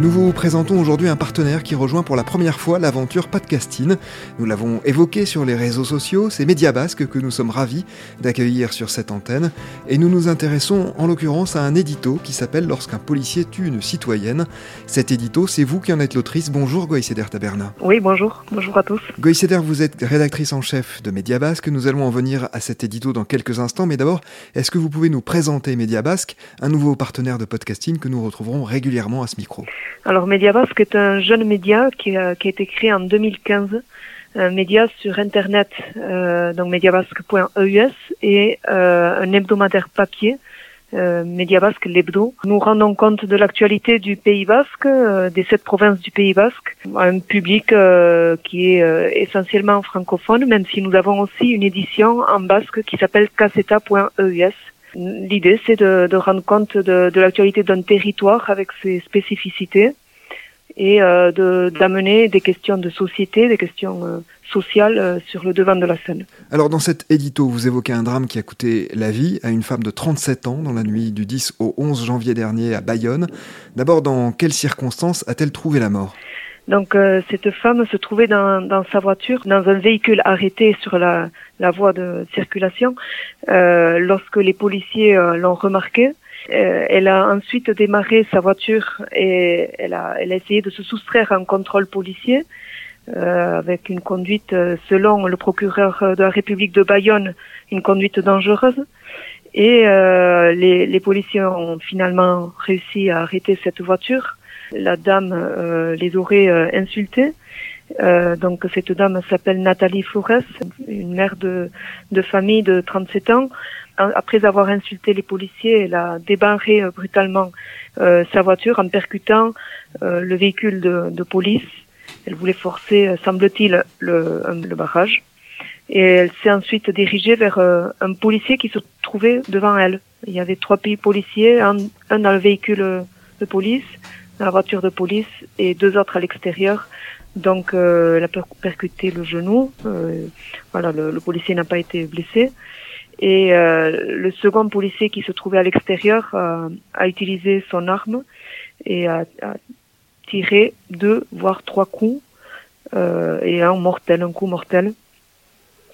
Nous vous présentons aujourd'hui un partenaire qui rejoint pour la première fois l'aventure Podcasting. Nous l'avons évoqué sur les réseaux sociaux, c'est Média Basque que nous sommes ravis d'accueillir sur cette antenne. Et nous nous intéressons en l'occurrence à un édito qui s'appelle Lorsqu'un policier tue une citoyenne. Cet édito, c'est vous qui en êtes l'autrice. Bonjour Goïceder Taberna. Oui, bonjour. Bonjour à tous. Goïceder, vous êtes rédactrice en chef de Média Basque. Nous allons en venir à cet édito dans quelques instants. Mais d'abord, est-ce que vous pouvez nous présenter Média Basque, un nouveau partenaire de podcasting que nous retrouverons régulièrement à ce micro? Alors Mediabasque est un jeune média qui a, qui a été créé en 2015, un média sur Internet, euh, donc mediabasque.eus, et euh, un hebdomadaire papier, euh, Mediabasque l'hebdo. Nous rendons compte de l'actualité du Pays Basque, euh, des sept provinces du Pays Basque, un public euh, qui est euh, essentiellement francophone, même si nous avons aussi une édition en basque qui s'appelle caseta.eus. L'idée, c'est de, rendre compte de, de l'actualité d'un territoire avec ses spécificités et euh, d'amener des questions de société, des questions euh, sociales euh, sur le devant de la scène. Alors dans cet édito, vous évoquez un drame qui a coûté la vie à une femme de 37 ans dans la nuit du 10 au 11 janvier dernier à Bayonne. D'abord, dans quelles circonstances a-t-elle trouvé la mort? Donc euh, cette femme se trouvait dans, dans, sa voiture, dans un véhicule arrêté sur la, la voie de circulation, euh, lorsque les policiers euh, l'ont remarqué. Euh, elle a ensuite démarré sa voiture et elle a, elle a essayé de se soustraire à un contrôle policier euh, avec une conduite, selon le procureur de la République de Bayonne, une conduite dangereuse. Et les, les policiers ont finalement réussi à arrêter cette voiture la dame euh, les aurait euh, insultés. Euh, donc cette dame s'appelle Nathalie Flores, une mère de, de famille de 37 ans. Après avoir insulté les policiers, elle a débarré brutalement sa voiture en percutant le véhicule de, de, police. Elle voulait forcer, semble-t-il, le, le, barrage. Et elle s'est ensuite dirigée vers un policier qui se trouvait devant elle. Il y avait trois policiers, un, un dans le véhicule de police, la voiture de police et deux autres à l'extérieur. Donc, euh, elle a percuté le genou. Euh, voilà, le, le policier n'a pas été blessé. Et euh, le second policier qui se trouvait à l'extérieur euh, a utilisé son arme et a, a tiré deux, voire trois coups, euh, et un mortel, un coup mortel.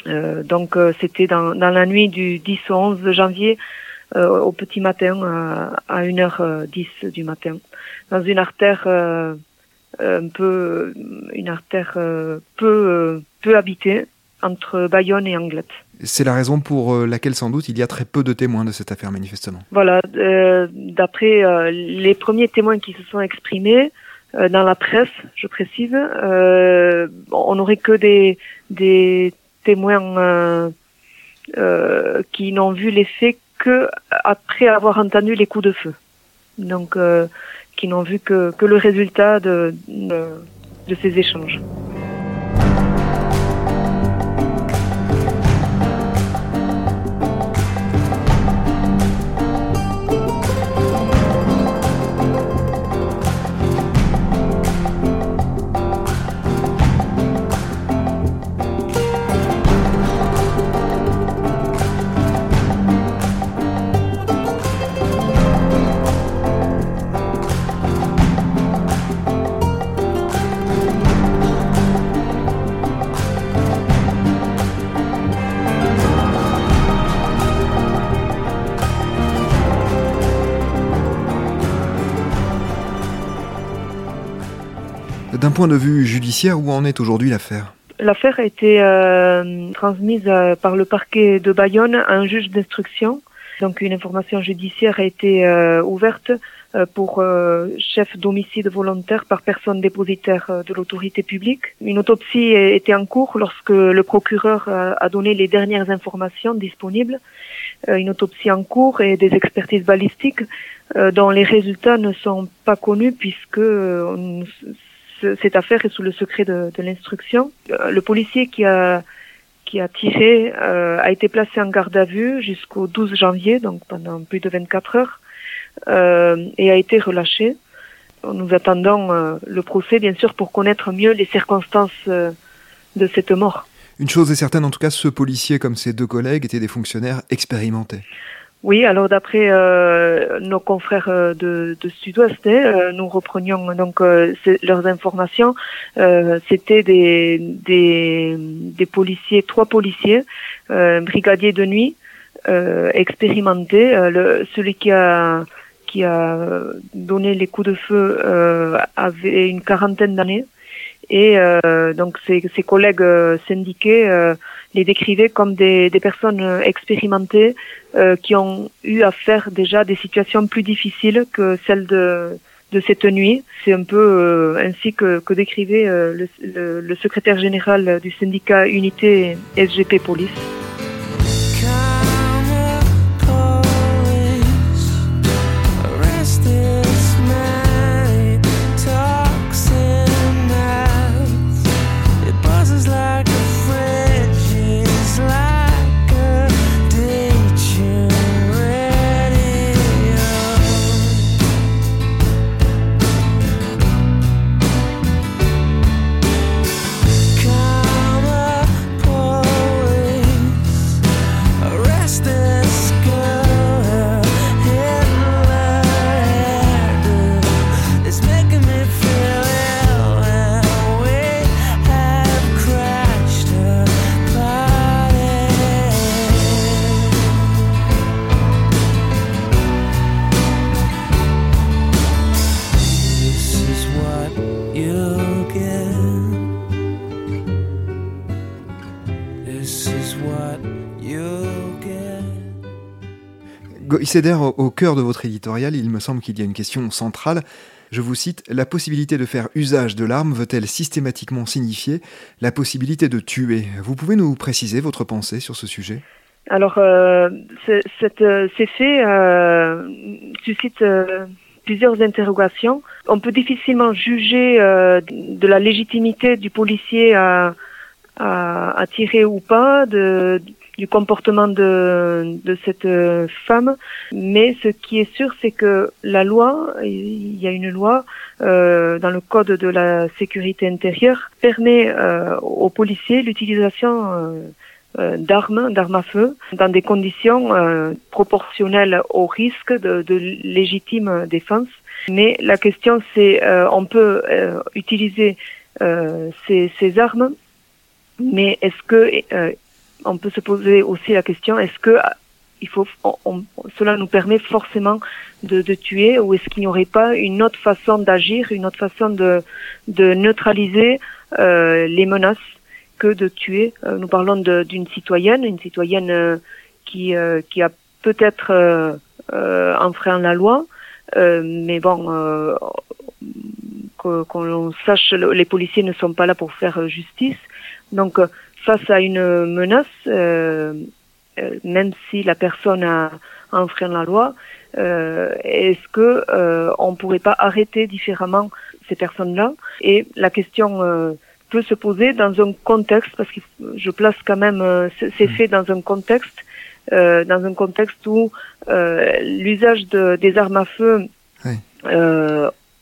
donc, c'était dans, dans la nuit du 10 au 11 janvier euh, au petit matin à, à 1h10 du matin dans une artère euh, un peu une artère euh, peu peu habitée entre Bayonne et Anglette. C'est la raison pour laquelle sans doute il y a très peu de témoins de cette affaire manifestement. Voilà, euh, d'après euh, les premiers témoins qui se sont exprimés euh, dans la presse, je précise, on n'aurait que des, des témoins qui n'ont vu les faits que après avoir entendu les coups de feu. Donc, euh, qui n'ont vu que, le résultat de ces échanges. Point de vue judiciaire, où en est aujourd'hui l'affaire? L'affaire a été euh, transmise euh, par le parquet de Bayonne à un juge d'instruction. Donc une information judiciaire a été euh, ouverte euh, pour euh, chef d'homicide volontaire par personne dépositaire euh, de l'autorité publique. Une autopsie était en cours lorsque le procureur a donné les dernières informations disponibles. Une autopsie en cours et des expertises balistiques dont les résultats ne sont pas connus puisque cette affaire est sous le secret de, l'instruction. Le policier qui a qui a tiré euh, a été placé en garde à vue jusqu'au 12 janvier, donc pendant plus de 24 heures. et a été relâché. Nous attendons le procès, bien sûr, pour connaître mieux les circonstances de cette mort. Une chose est certaine, en tout cas, ce policier, comme ses deux collègues, étaient des fonctionnaires expérimentés. Oui, alors d'après euh, nos confrères euh, de, de Sud-Ouest, hein, euh, nous reprenions donc leurs informations. C'était des, des, des, policiers, trois policiers, brigadiers de nuit, expérimentés. le, celui qui a qui a donné les coups de feu avait une quarantaine d'années. Et euh, donc ses, ses collègues euh, syndiqués euh, les décrivaient comme des, personnes expérimentées qui ont eu à faire déjà des situations plus difficiles que celles de, cette nuit. C'est un peu ainsi que, décrivait le, le secrétaire général du syndicat Unité SGP Police. Goïcéder, au cœur de votre éditorial, il me semble qu'il y a une question centrale. Je vous cite, La possibilité de faire usage de l'arme veut-elle systématiquement signifier la possibilité de tuer? Vous pouvez nous préciser votre pensée sur ce sujet? Alors, euh, cette, euh, ces faits euh, suscitent euh, plusieurs interrogations. On peut difficilement juger euh, de la légitimité du policier à, tirer ou pas, du comportement de, de cette femme. Mais ce qui est sûr, c'est que la loi, il y a une loi euh, dans le code de la sécurité intérieure, permet euh, aux policiers l'utilisation euh, euh d'armes, d'armes à feu, dans des conditions euh, proportionnelles au risque de, de, légitime défense. Mais la question, c'est euh, on peut utiliser ces, ces, armes, mais est-ce que on peut se poser aussi la question est-ce que il faut, cela nous permet forcément de, tuer ou est-ce qu'il n'y aurait pas une autre façon d'agir, une autre façon de, neutraliser euh, les menaces que de tuer? Euh, Nous parlons d'une citoyenne, une citoyenne euh, qui, euh, qui a peut-être enfreint la loi, mais bon, qu'on sache, les policiers ne sont pas là pour faire justice. Donc, face à une menace, euh, euh, même si la personne a enfreint la loi, euh, est-ce que euh, on pourrait pas arrêter différemment ces personnes-là? Et la question peut se poser dans un contexte, parce que je place quand même ces faits dans un contexte, dans un contexte où l'usage de, des armes à feu oui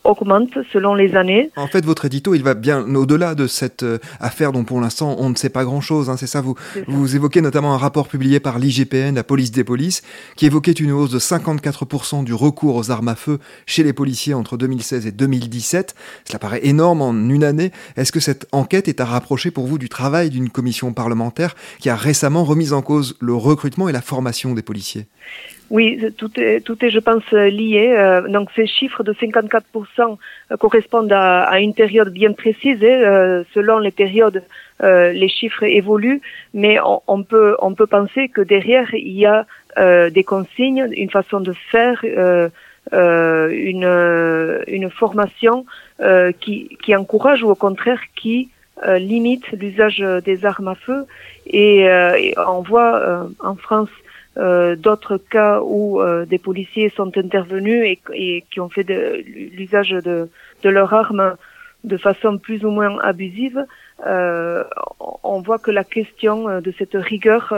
augmente selon les années. En fait, votre édito, il va bien au-delà de cette euh, affaire dont pour l'instant on ne sait pas grand-chose. Hein, c'est ça, vous, vous évoquez notamment un rapport publié par l'IGPN, la police des polices, qui évoquait une hausse de 54% du recours aux armes à feu chez les policiers entre 2016 et 2017. Cela paraît énorme en une année. Est-ce que cette enquête est à rapprocher pour vous du travail d'une commission parlementaire qui a récemment remis en cause le recrutement et la formation des policiers? Oui, tout est, tout est, je pense, lié. Euh, donc ces chiffres de 54% euh, correspondent à, à une période bien précise. Euh, selon les périodes, les chiffres évoluent, mais on, on, peut, on peut penser que derrière il y a des consignes, une façon de faire, une, une formation qui, qui encourage ou au contraire qui limite l'usage des armes à feu. Et, et on voit en France euh, d'autres cas où euh, des policiers sont intervenus et, et qui ont fait l'usage de, de leur arme de façon plus ou moins abusive, euh, on voit que la question de cette rigueur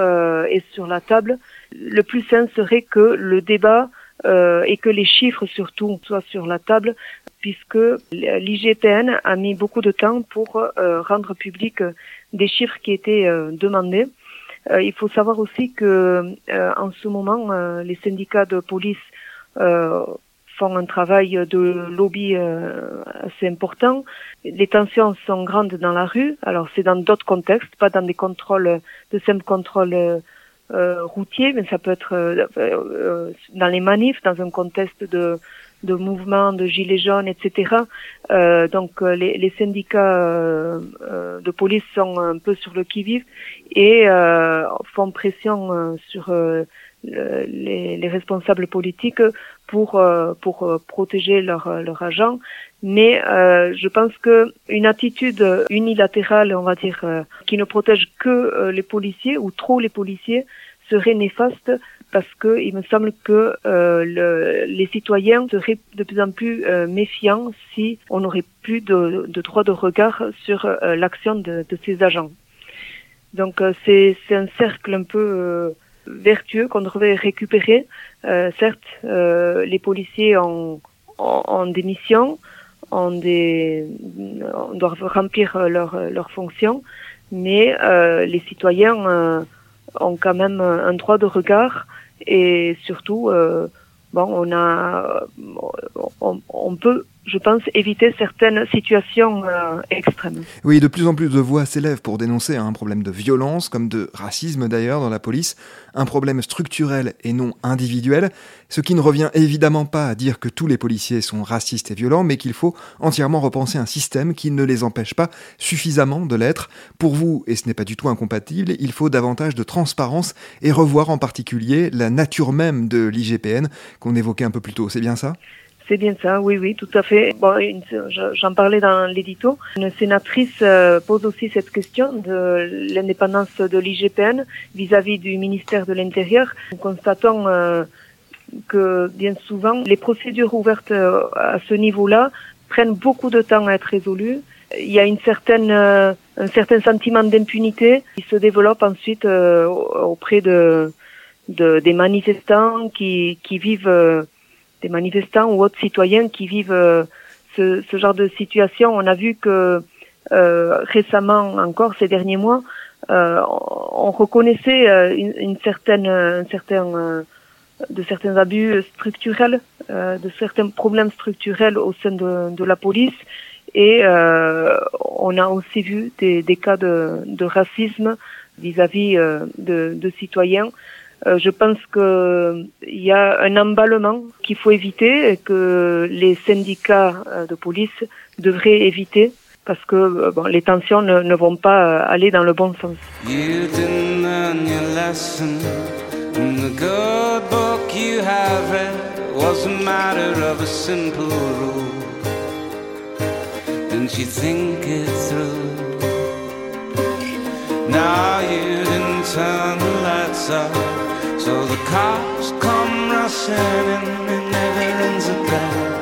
est sur la table. Le plus sain serait que le débat et que les chiffres surtout soient sur la table, puisque l'IGPN a mis beaucoup de temps pour rendre public des chiffres qui étaient demandés. Il faut savoir aussi que en ce moment, les syndicats de police font un travail de lobby euh, assez important. Les tensions sont grandes dans la rue. Alors c'est dans d'autres contextes, pas dans des contrôles, de simples contrôles euh, routiers, mais ça peut être euh, euh, dans les manifs, dans un contexte de de mouvements, de gilets jaunes, etc. Euh, donc les, les syndicats euh, de police sont un peu sur le qui-vive et font pression sur les, les, responsables politiques pour euh, pour euh, protéger leurs leur agents. Mais euh, je pense que une attitude unilatérale, on va dire, qui ne protège que les policiers ou trop les policiers, serait néfaste parce que il me semble que le, les citoyens seraient de plus en plus méfiants si on n'aurait plus de, de, droit de regard sur l'action de, de, ces agents. Donc c'est un cercle un peu vertueux qu'on devrait récupérer. Euh, certes, euh, les policiers ont, ont, des missions, ont des, doivent remplir leurs leur fonctions, mais euh, les citoyens ont quand même un droit de regard et surtout, bon, on a, on, on peut je pense, éviter certaines situations euh, extrêmes. Oui, de plus en plus de voix s'élèvent pour dénoncer un problème de violence, comme de racisme d'ailleurs dans la police, un problème structurel et non individuel, ce qui ne revient évidemment pas à dire que tous les policiers sont racistes et violents, mais qu'il faut entièrement repenser un système qui ne les empêche pas suffisamment de l'être. Pour vous, et ce n'est pas du tout incompatible, il faut davantage de transparence et revoir en particulier la nature même de l'IGPN qu'on évoquait un peu plus tôt. C'est bien ça? C'est bien ça, oui, oui, tout à fait. Bon, j'en parlais dans l'édito. Une sénatrice euh, pose aussi cette question de l'indépendance de l'IGPN vis-à-vis du ministère de l'Intérieur. Nous constatons euh, que bien souvent, les procédures ouvertes euh, à ce niveau-là prennent beaucoup de temps à être résolues. Il y a une certaine, un certain sentiment d'impunité qui se développe ensuite auprès de, de, des manifestants qui, qui vivent des manifestants ou autres citoyens qui vivent euh, ce, ce, genre de situation. On a vu que euh, récemment encore ces derniers mois, euh, on reconnaissait euh, une, une, certaine, un certain, euh, de certains abus structurels, euh, de certains problèmes structurels au sein de, de la police, et on a aussi vu des, des cas de, de racisme vis-à-vis -vis, de, de, citoyens euh, je pense qu'il y a un emballement qu'il faut éviter et que les syndicats euh, de police devraient éviter parce que euh, bon, les tensions ne, vont pas aller dans le bon sens. So the cops come rushing in and never ends a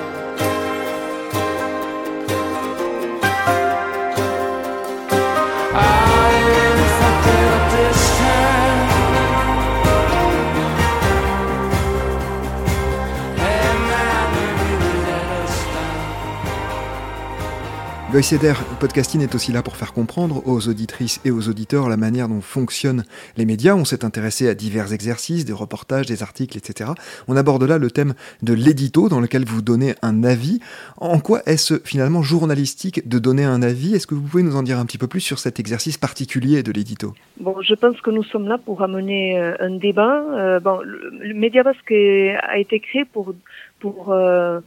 bell. Goïceder Podcasting est aussi là pour faire comprendre aux auditrices et aux auditeurs la manière dont fonctionnent les médias. On s'est intéressé à divers exercices, des reportages, des articles, etc. On aborde là le thème de l'édito dans lequel vous donnez un avis. En quoi est-ce finalement journalistique de donner un avis? Est-ce que vous pouvez nous en dire un petit peu plus sur cet exercice particulier de l'édito? Bon, je pense que nous sommes là pour amener euh, un débat. Euh, le, Média Basque a été créé pour pour euh,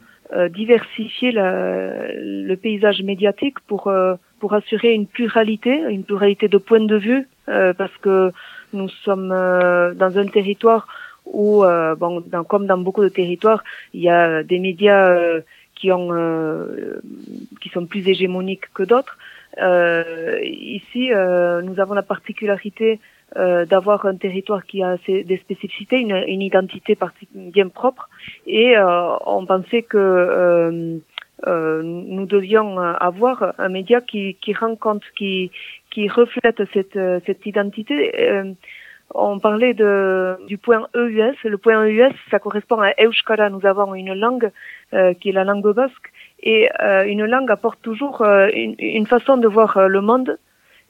diversifier la, le paysage médiatique pour euh, pour assurer une pluralité, une pluralité de points de vue, euh, parce que nous sommes dans un territoire où, bon, comme dans beaucoup de territoires, il y a des médias qui ont qui sont plus hégémoniques que d'autres. ici, nous avons la particularité euh, d'avoir un territoire qui a des spécificités, une, identité bien propre. Et euh, on pensait que euh, euh, nous devions avoir un média qui, qui rend compte, qui, qui reflète cette, cette identité. on parlait de, du point EUS. Le point EUS, ça correspond à Euskara. Nous avons une langue euh, qui est la langue basque. Et euh, une langue apporte toujours euh, une, une, façon de voir le monde,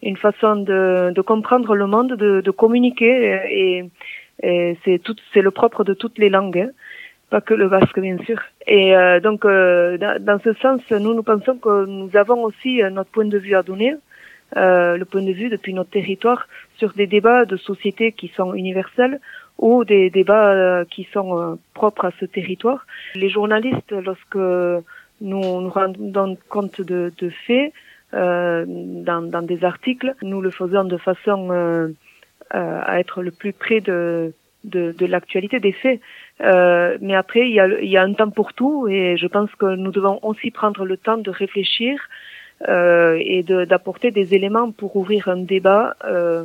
une façon de, de comprendre le monde, de, de communiquer. Et, et c'est tout, c'est le propre de toutes les langues. Hein. pas que le basque bien sûr. Et donc dans, dans, ce sens, nous nous pensons que nous avons aussi notre point de vue à donner euh, le point de vue depuis notre territoire sur des débats de société qui sont universels ou des débats euh, qui sont euh, propres à ce territoire. Les journalistes, lorsque nous nous rendons compte de, de faits dans, dans, des articles, nous le faisons de façon à être le plus près de, de, de l'actualité des faits. Euh, mais après, il y, a, il y a un temps pour tout et je pense que nous devons aussi prendre le temps de réfléchir euh, et d'apporter des éléments pour ouvrir un débat. Euh,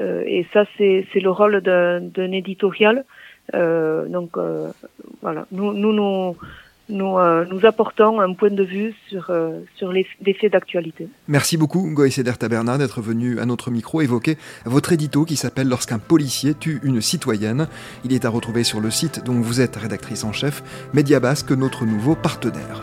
euh, et ça, c'est le rôle d'un éditorial. donc voilà, nous nous nous nous, nous, apportons un point de vue sur, sur les, faits d'actualité. Merci beaucoup, Goïseder Taberna, d'être venu à notre micro évoquer votre édito qui s'appelle Lorsqu'un policier tue une citoyenne. Il est à retrouver sur le site dont vous êtes rédactrice en chef, Média Basque, notre nouveau partenaire.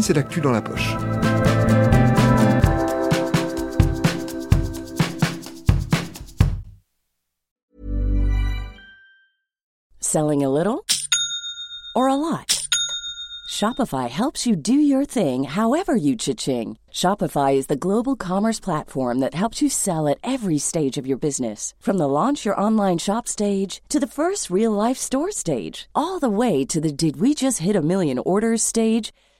C'est l'actu dans la poche. Selling a little or a lot? Shopify helps you do your thing however you cha-ching. Shopify is the global commerce platform that helps you sell at every stage of your business. From the launch your online shop stage to the first real life store stage, all the way to the did we just hit a million orders stage.